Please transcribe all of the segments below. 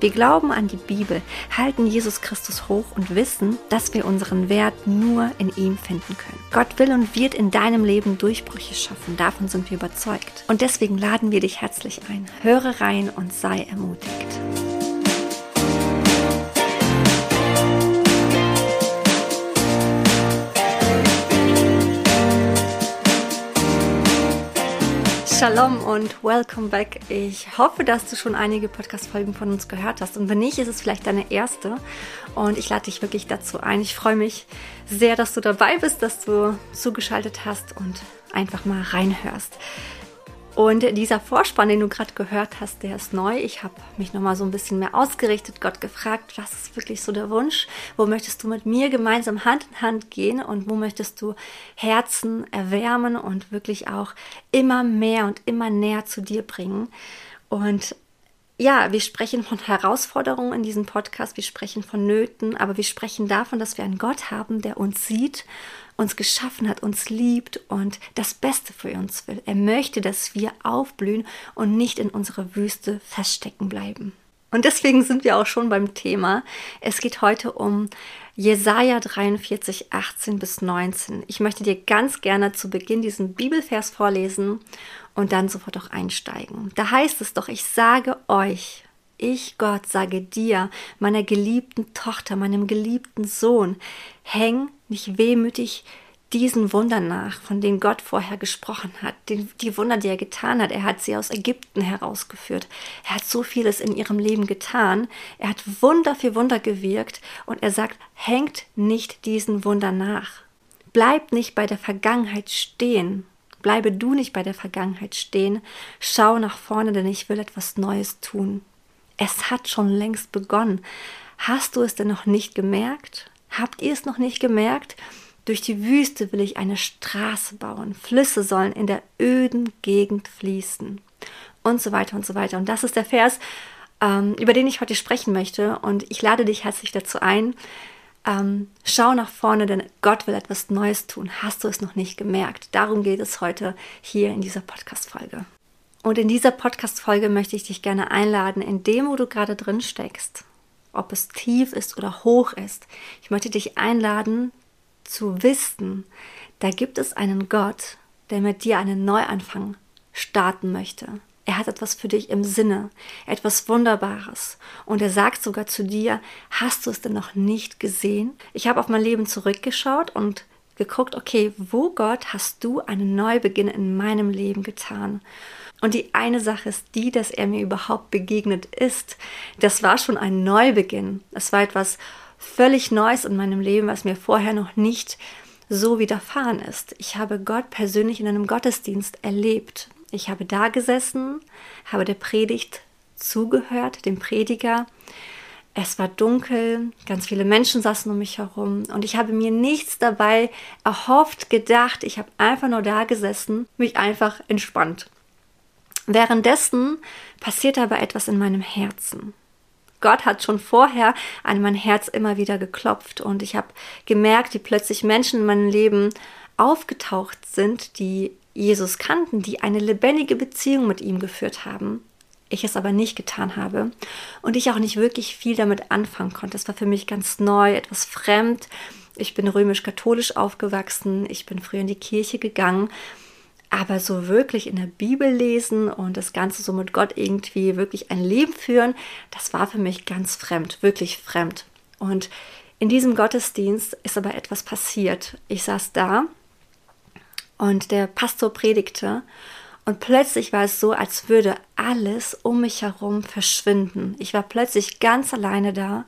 Wir glauben an die Bibel, halten Jesus Christus hoch und wissen, dass wir unseren Wert nur in ihm finden können. Gott will und wird in deinem Leben Durchbrüche schaffen, davon sind wir überzeugt. Und deswegen laden wir dich herzlich ein. Höre rein und sei ermutigt. Shalom und welcome back. Ich hoffe, dass du schon einige Podcast-Folgen von uns gehört hast. Und wenn nicht, ist es vielleicht deine erste. Und ich lade dich wirklich dazu ein. Ich freue mich sehr, dass du dabei bist, dass du zugeschaltet hast und einfach mal reinhörst. Und dieser Vorspann, den du gerade gehört hast, der ist neu. Ich habe mich nochmal so ein bisschen mehr ausgerichtet, Gott gefragt, was ist wirklich so der Wunsch? Wo möchtest du mit mir gemeinsam Hand in Hand gehen und wo möchtest du Herzen erwärmen und wirklich auch immer mehr und immer näher zu dir bringen? Und ja, wir sprechen von Herausforderungen in diesem Podcast, wir sprechen von Nöten, aber wir sprechen davon, dass wir einen Gott haben, der uns sieht uns geschaffen hat, uns liebt und das Beste für uns will. Er möchte, dass wir aufblühen und nicht in unserer Wüste feststecken bleiben. Und deswegen sind wir auch schon beim Thema. Es geht heute um Jesaja 43, 18 bis 19. Ich möchte dir ganz gerne zu Beginn diesen Bibelvers vorlesen und dann sofort auch einsteigen. Da heißt es doch, ich sage euch, ich Gott sage dir, meiner geliebten Tochter, meinem geliebten Sohn, häng nicht wehmütig diesen Wundern nach, von denen Gott vorher gesprochen hat, die, die Wunder, die er getan hat. Er hat sie aus Ägypten herausgeführt. Er hat so vieles in ihrem Leben getan. Er hat Wunder für Wunder gewirkt und er sagt, hängt nicht diesen Wunder nach. Bleibt nicht bei der Vergangenheit stehen. Bleibe du nicht bei der Vergangenheit stehen. Schau nach vorne, denn ich will etwas Neues tun. Es hat schon längst begonnen. Hast du es denn noch nicht gemerkt? Habt ihr es noch nicht gemerkt? Durch die Wüste will ich eine Straße bauen. Flüsse sollen in der öden Gegend fließen. Und so weiter und so weiter. Und das ist der Vers, ähm, über den ich heute sprechen möchte. Und ich lade dich herzlich dazu ein. Ähm, schau nach vorne, denn Gott will etwas Neues tun. Hast du es noch nicht gemerkt? Darum geht es heute hier in dieser Podcast-Folge. Und in dieser Podcast-Folge möchte ich dich gerne einladen, in dem, wo du gerade drin steckst, ob es tief ist oder hoch ist. Ich möchte dich einladen zu wissen, da gibt es einen Gott, der mit dir einen Neuanfang starten möchte. Er hat etwas für dich im Sinne, etwas Wunderbares. Und er sagt sogar zu dir, hast du es denn noch nicht gesehen? Ich habe auf mein Leben zurückgeschaut und geguckt, okay, wo Gott hast du einen Neubeginn in meinem Leben getan? Und die eine Sache ist die, dass er mir überhaupt begegnet ist. Das war schon ein Neubeginn. Es war etwas völlig Neues in meinem Leben, was mir vorher noch nicht so widerfahren ist. Ich habe Gott persönlich in einem Gottesdienst erlebt. Ich habe da gesessen, habe der Predigt zugehört, dem Prediger. Es war dunkel, ganz viele Menschen saßen um mich herum und ich habe mir nichts dabei erhofft, gedacht. Ich habe einfach nur da gesessen, mich einfach entspannt. Währenddessen passiert aber etwas in meinem Herzen. Gott hat schon vorher an mein Herz immer wieder geklopft und ich habe gemerkt, wie plötzlich Menschen in meinem Leben aufgetaucht sind, die Jesus kannten, die eine lebendige Beziehung mit ihm geführt haben. Ich es aber nicht getan habe und ich auch nicht wirklich viel damit anfangen konnte. Es war für mich ganz neu, etwas fremd. Ich bin römisch-katholisch aufgewachsen, ich bin früher in die Kirche gegangen aber so wirklich in der Bibel lesen und das Ganze so mit Gott irgendwie wirklich ein Leben führen, das war für mich ganz fremd, wirklich fremd. Und in diesem Gottesdienst ist aber etwas passiert. Ich saß da und der Pastor predigte und plötzlich war es so, als würde alles um mich herum verschwinden. Ich war plötzlich ganz alleine da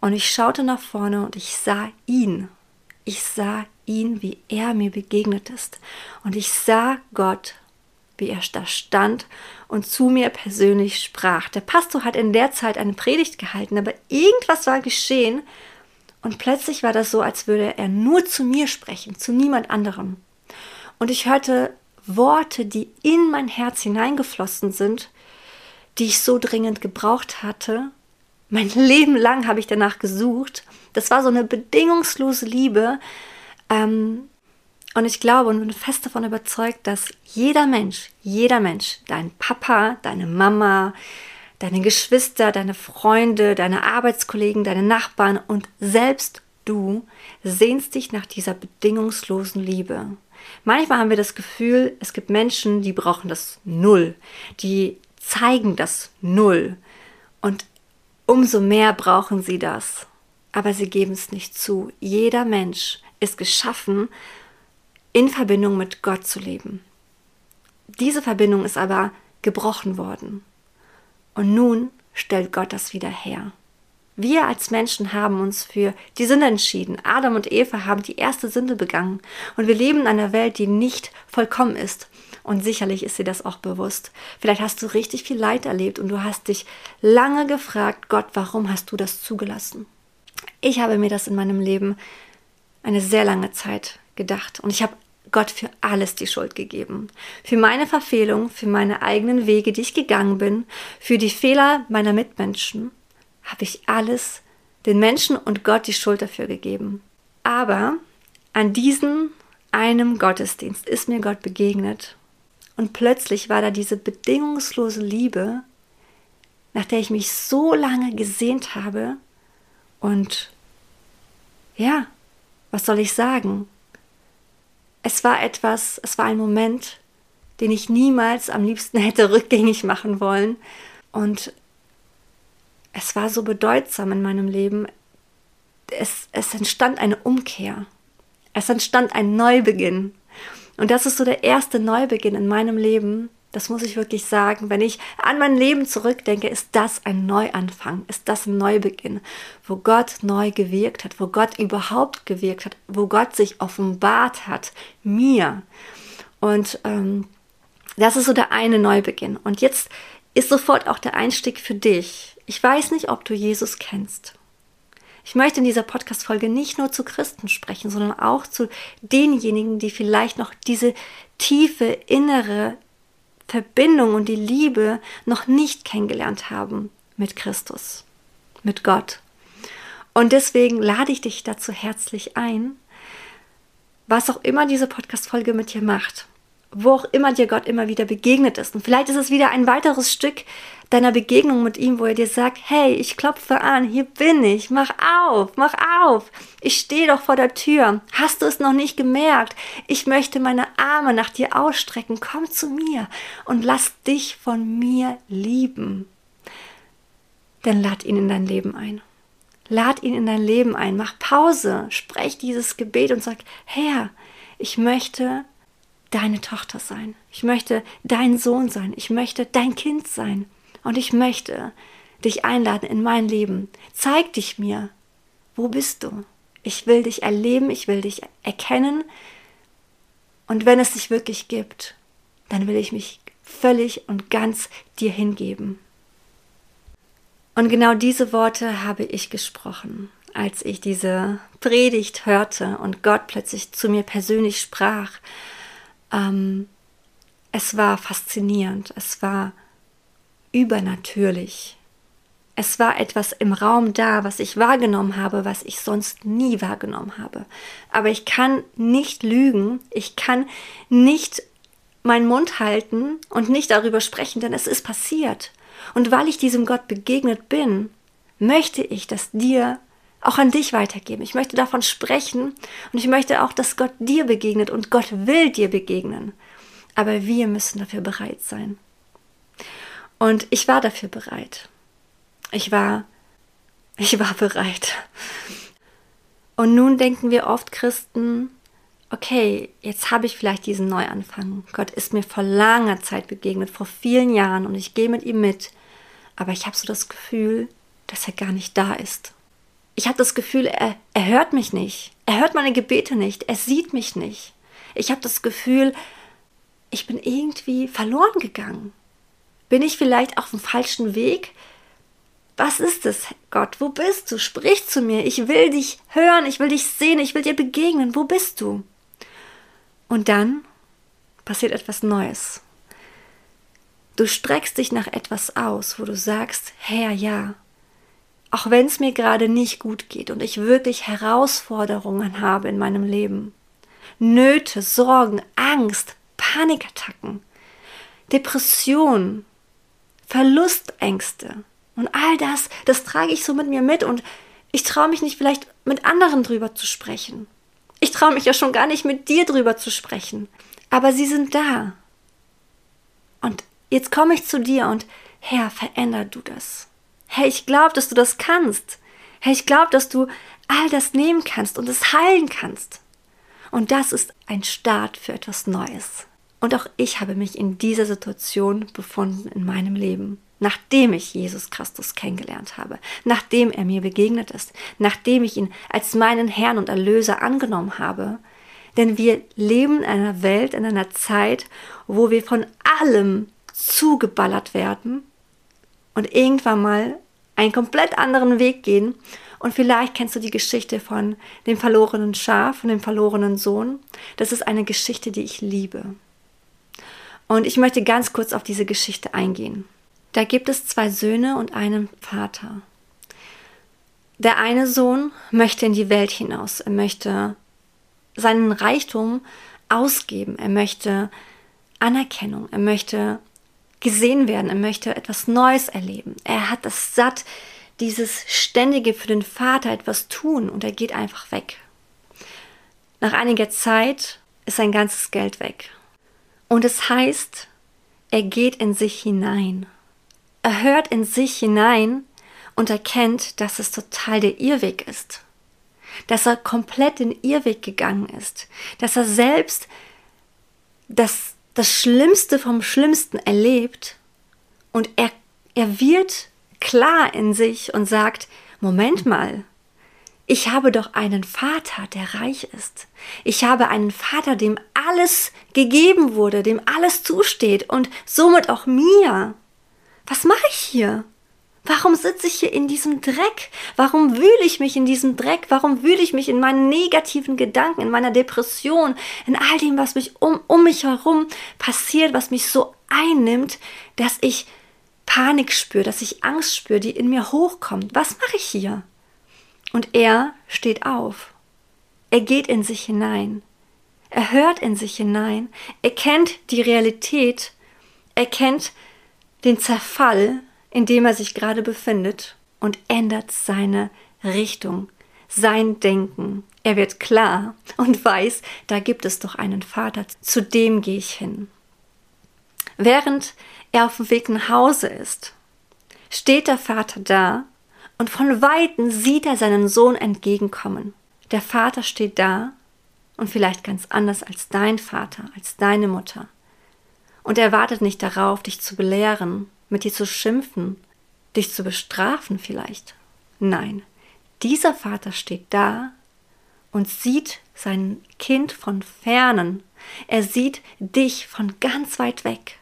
und ich schaute nach vorne und ich sah ihn. Ich sah ihn, wie er mir begegnet ist. Und ich sah Gott, wie er da stand und zu mir persönlich sprach. Der Pastor hat in der Zeit eine Predigt gehalten, aber irgendwas war geschehen und plötzlich war das so, als würde er nur zu mir sprechen, zu niemand anderem. Und ich hörte Worte, die in mein Herz hineingeflossen sind, die ich so dringend gebraucht hatte. Mein Leben lang habe ich danach gesucht. Das war so eine bedingungslose Liebe. Ähm, und ich glaube und bin fest davon überzeugt, dass jeder Mensch, jeder Mensch, dein Papa, deine Mama, deine Geschwister, deine Freunde, deine Arbeitskollegen, deine Nachbarn und selbst du sehnst dich nach dieser bedingungslosen Liebe. Manchmal haben wir das Gefühl, es gibt Menschen, die brauchen das Null, die zeigen das Null und umso mehr brauchen sie das. Aber sie geben es nicht zu. Jeder Mensch ist geschaffen, in Verbindung mit Gott zu leben. Diese Verbindung ist aber gebrochen worden. Und nun stellt Gott das wieder her. Wir als Menschen haben uns für die Sünde entschieden. Adam und Eva haben die erste Sünde begangen. Und wir leben in einer Welt, die nicht vollkommen ist. Und sicherlich ist dir das auch bewusst. Vielleicht hast du richtig viel Leid erlebt und du hast dich lange gefragt, Gott, warum hast du das zugelassen? Ich habe mir das in meinem Leben eine sehr lange Zeit gedacht. Und ich habe Gott für alles die Schuld gegeben. Für meine Verfehlung, für meine eigenen Wege, die ich gegangen bin, für die Fehler meiner Mitmenschen, habe ich alles den Menschen und Gott die Schuld dafür gegeben. Aber an diesem einem Gottesdienst ist mir Gott begegnet und plötzlich war da diese bedingungslose Liebe, nach der ich mich so lange gesehnt habe und ja, was soll ich sagen? Es war etwas, es war ein Moment, den ich niemals am liebsten hätte rückgängig machen wollen. Und es war so bedeutsam in meinem Leben. Es, es entstand eine Umkehr. Es entstand ein Neubeginn. Und das ist so der erste Neubeginn in meinem Leben, das muss ich wirklich sagen. Wenn ich an mein Leben zurückdenke, ist das ein Neuanfang, ist das ein Neubeginn, wo Gott neu gewirkt hat, wo Gott überhaupt gewirkt hat, wo Gott sich offenbart hat, mir. Und ähm, das ist so der eine Neubeginn. Und jetzt ist sofort auch der Einstieg für dich. Ich weiß nicht, ob du Jesus kennst. Ich möchte in dieser Podcast-Folge nicht nur zu Christen sprechen, sondern auch zu denjenigen, die vielleicht noch diese tiefe innere Verbindung und die Liebe noch nicht kennengelernt haben mit Christus, mit Gott. Und deswegen lade ich dich dazu herzlich ein, was auch immer diese Podcast-Folge mit dir macht, wo auch immer dir Gott immer wieder begegnet ist. Und vielleicht ist es wieder ein weiteres Stück deiner Begegnung mit ihm, wo er dir sagt, hey, ich klopfe an, hier bin ich, mach auf, mach auf, ich stehe doch vor der Tür, hast du es noch nicht gemerkt? Ich möchte meine Arme nach dir ausstrecken, komm zu mir und lass dich von mir lieben. Dann lad ihn in dein Leben ein. Lad ihn in dein Leben ein, mach Pause, sprech dieses Gebet und sag, Herr, ich möchte deine Tochter sein. Ich möchte dein Sohn sein. Ich möchte dein Kind sein. Und ich möchte dich einladen in mein Leben. Zeig dich mir. Wo bist du? Ich will dich erleben, ich will dich erkennen. Und wenn es dich wirklich gibt, dann will ich mich völlig und ganz dir hingeben. Und genau diese Worte habe ich gesprochen, als ich diese Predigt hörte und Gott plötzlich zu mir persönlich sprach ähm, es war faszinierend, es war übernatürlich. Es war etwas im Raum da, was ich wahrgenommen habe, was ich sonst nie wahrgenommen habe. Aber ich kann nicht lügen, ich kann nicht meinen Mund halten und nicht darüber sprechen, denn es ist passiert. Und weil ich diesem Gott begegnet bin, möchte ich das dir auch an dich weitergeben. Ich möchte davon sprechen und ich möchte auch, dass Gott dir begegnet und Gott will dir begegnen. Aber wir müssen dafür bereit sein. Und ich war dafür bereit. Ich war, ich war bereit. Und nun denken wir oft Christen, okay, jetzt habe ich vielleicht diesen Neuanfang. Gott ist mir vor langer Zeit begegnet, vor vielen Jahren und ich gehe mit ihm mit. Aber ich habe so das Gefühl, dass er gar nicht da ist ich habe das Gefühl, er, er hört mich nicht. Er hört meine Gebete nicht. Er sieht mich nicht. Ich habe das Gefühl, ich bin irgendwie verloren gegangen. Bin ich vielleicht auf dem falschen Weg? Was ist es, Gott? Wo bist du? Sprich zu mir. Ich will dich hören, ich will dich sehen, ich will dir begegnen. Wo bist du? Und dann passiert etwas Neues. Du streckst dich nach etwas aus, wo du sagst, Herr, ja, auch wenn es mir gerade nicht gut geht und ich wirklich Herausforderungen habe in meinem Leben, Nöte, Sorgen, Angst, Panikattacken, Depressionen, Verlustängste und all das, das trage ich so mit mir mit und ich traue mich nicht vielleicht mit anderen drüber zu sprechen. Ich traue mich ja schon gar nicht mit dir drüber zu sprechen. Aber sie sind da. Und jetzt komme ich zu dir und Herr, veränder du das. Herr, ich glaube, dass du das kannst. Herr, ich glaube, dass du all das nehmen kannst und es heilen kannst. Und das ist ein Start für etwas Neues. Und auch ich habe mich in dieser Situation befunden in meinem Leben, nachdem ich Jesus Christus kennengelernt habe, nachdem er mir begegnet ist, nachdem ich ihn als meinen Herrn und Erlöser angenommen habe. Denn wir leben in einer Welt, in einer Zeit, wo wir von allem zugeballert werden und irgendwann mal einen komplett anderen Weg gehen. Und vielleicht kennst du die Geschichte von dem verlorenen Schaf und dem verlorenen Sohn. Das ist eine Geschichte, die ich liebe. Und ich möchte ganz kurz auf diese Geschichte eingehen. Da gibt es zwei Söhne und einen Vater. Der eine Sohn möchte in die Welt hinaus. Er möchte seinen Reichtum ausgeben. Er möchte Anerkennung. Er möchte gesehen werden, er möchte etwas Neues erleben. Er hat das satt, dieses ständige für den Vater etwas tun und er geht einfach weg. Nach einiger Zeit ist sein ganzes Geld weg. Und es heißt, er geht in sich hinein. Er hört in sich hinein und erkennt, dass es total der Irrweg ist. Dass er komplett den Irrweg gegangen ist. Dass er selbst das das Schlimmste vom Schlimmsten erlebt und er, er wird klar in sich und sagt, Moment mal, ich habe doch einen Vater, der reich ist. Ich habe einen Vater, dem alles gegeben wurde, dem alles zusteht und somit auch mir. Was mache ich hier? Warum sitze ich hier in diesem Dreck? Warum wühle ich mich in diesem Dreck? Warum wühle ich mich in meinen negativen Gedanken, in meiner Depression, in all dem, was mich um, um mich herum passiert, was mich so einnimmt, dass ich Panik spüre, dass ich Angst spüre, die in mir hochkommt? Was mache ich hier? Und er steht auf. Er geht in sich hinein. Er hört in sich hinein. Er kennt die Realität. Er kennt den Zerfall in dem er sich gerade befindet und ändert seine Richtung, sein Denken. Er wird klar und weiß, da gibt es doch einen Vater, zu dem gehe ich hin. Während er auf dem Weg nach Hause ist, steht der Vater da und von weitem sieht er seinen Sohn entgegenkommen. Der Vater steht da und vielleicht ganz anders als dein Vater, als deine Mutter. Und er wartet nicht darauf, dich zu belehren, mit dir zu schimpfen, dich zu bestrafen vielleicht. Nein, dieser Vater steht da und sieht sein Kind von fernen. Er sieht dich von ganz weit weg.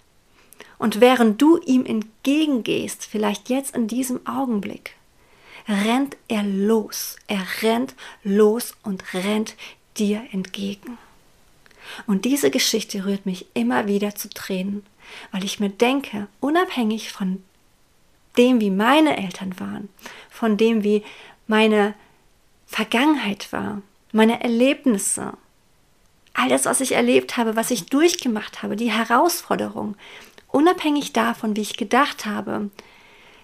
Und während du ihm entgegengehst, vielleicht jetzt in diesem Augenblick, rennt er los. Er rennt los und rennt dir entgegen. Und diese Geschichte rührt mich immer wieder zu Tränen, weil ich mir denke, unabhängig von dem, wie meine Eltern waren, von dem, wie meine Vergangenheit war, meine Erlebnisse, all das, was ich erlebt habe, was ich durchgemacht habe, die Herausforderung, unabhängig davon, wie ich gedacht habe,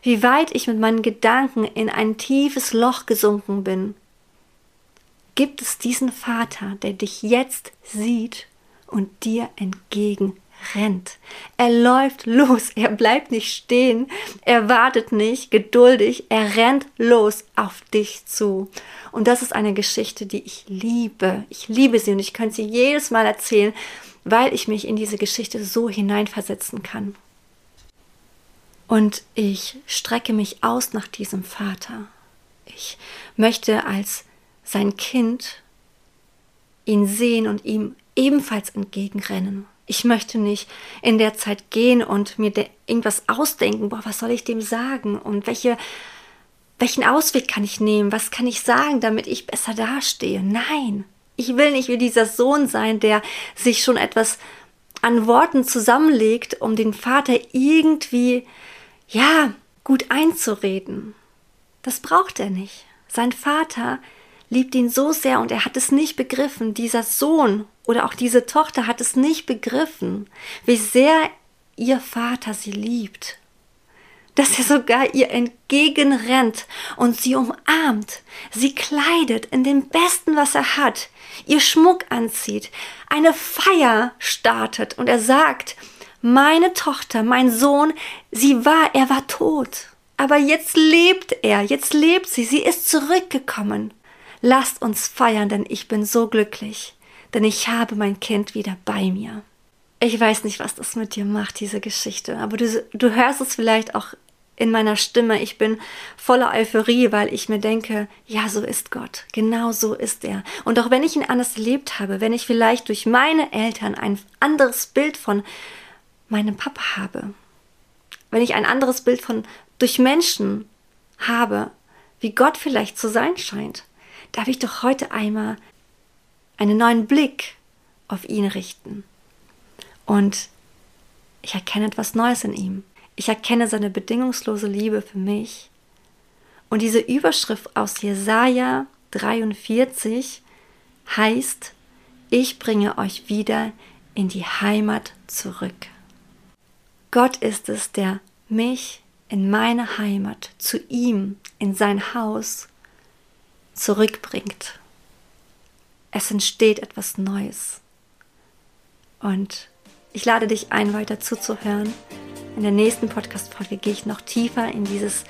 wie weit ich mit meinen Gedanken in ein tiefes Loch gesunken bin, gibt es diesen Vater, der dich jetzt sieht und dir entgegen rennt. Er läuft los, er bleibt nicht stehen, er wartet nicht geduldig, er rennt los auf dich zu. Und das ist eine Geschichte, die ich liebe. Ich liebe sie und ich könnte sie jedes Mal erzählen, weil ich mich in diese Geschichte so hineinversetzen kann. Und ich strecke mich aus nach diesem Vater. Ich möchte als sein Kind ihn sehen und ihm ebenfalls entgegenrennen Ich möchte nicht in der Zeit gehen und mir irgendwas ausdenken, boah, was soll ich dem sagen und welche, welchen Ausweg kann ich nehmen, was kann ich sagen, damit ich besser dastehe. Nein, ich will nicht wie dieser Sohn sein, der sich schon etwas an Worten zusammenlegt, um den Vater irgendwie, ja, gut einzureden. Das braucht er nicht. Sein Vater liebt ihn so sehr und er hat es nicht begriffen. Dieser Sohn oder auch diese Tochter hat es nicht begriffen, wie sehr ihr Vater sie liebt. Dass er sogar ihr entgegenrennt und sie umarmt, sie kleidet in dem Besten, was er hat, ihr Schmuck anzieht, eine Feier startet und er sagt, meine Tochter, mein Sohn, sie war, er war tot. Aber jetzt lebt er, jetzt lebt sie, sie ist zurückgekommen. Lasst uns feiern, denn ich bin so glücklich, denn ich habe mein Kind wieder bei mir. Ich weiß nicht, was das mit dir macht, diese Geschichte, aber du, du hörst es vielleicht auch in meiner Stimme. Ich bin voller Euphorie, weil ich mir denke, ja, so ist Gott. Genau so ist er. Und auch wenn ich ihn anders erlebt habe, wenn ich vielleicht durch meine Eltern ein anderes Bild von meinem Papa habe, wenn ich ein anderes Bild von durch Menschen habe, wie Gott vielleicht zu sein scheint, darf ich doch heute einmal einen neuen Blick auf ihn richten. Und ich erkenne etwas Neues in ihm. Ich erkenne seine bedingungslose Liebe für mich. Und diese Überschrift aus Jesaja 43 heißt, ich bringe euch wieder in die Heimat zurück. Gott ist es, der mich in meine Heimat, zu ihm, in sein Haus zurückbringt. Es entsteht etwas Neues. Und ich lade dich ein, weiter zuzuhören. In der nächsten Podcast-Folge gehe ich noch tiefer in, dieses,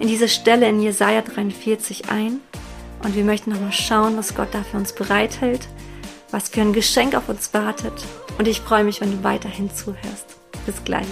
in diese Stelle in Jesaja 43 ein. Und wir möchten nochmal schauen, was Gott da für uns bereithält, was für ein Geschenk auf uns wartet. Und ich freue mich, wenn du weiterhin zuhörst. Bis gleich.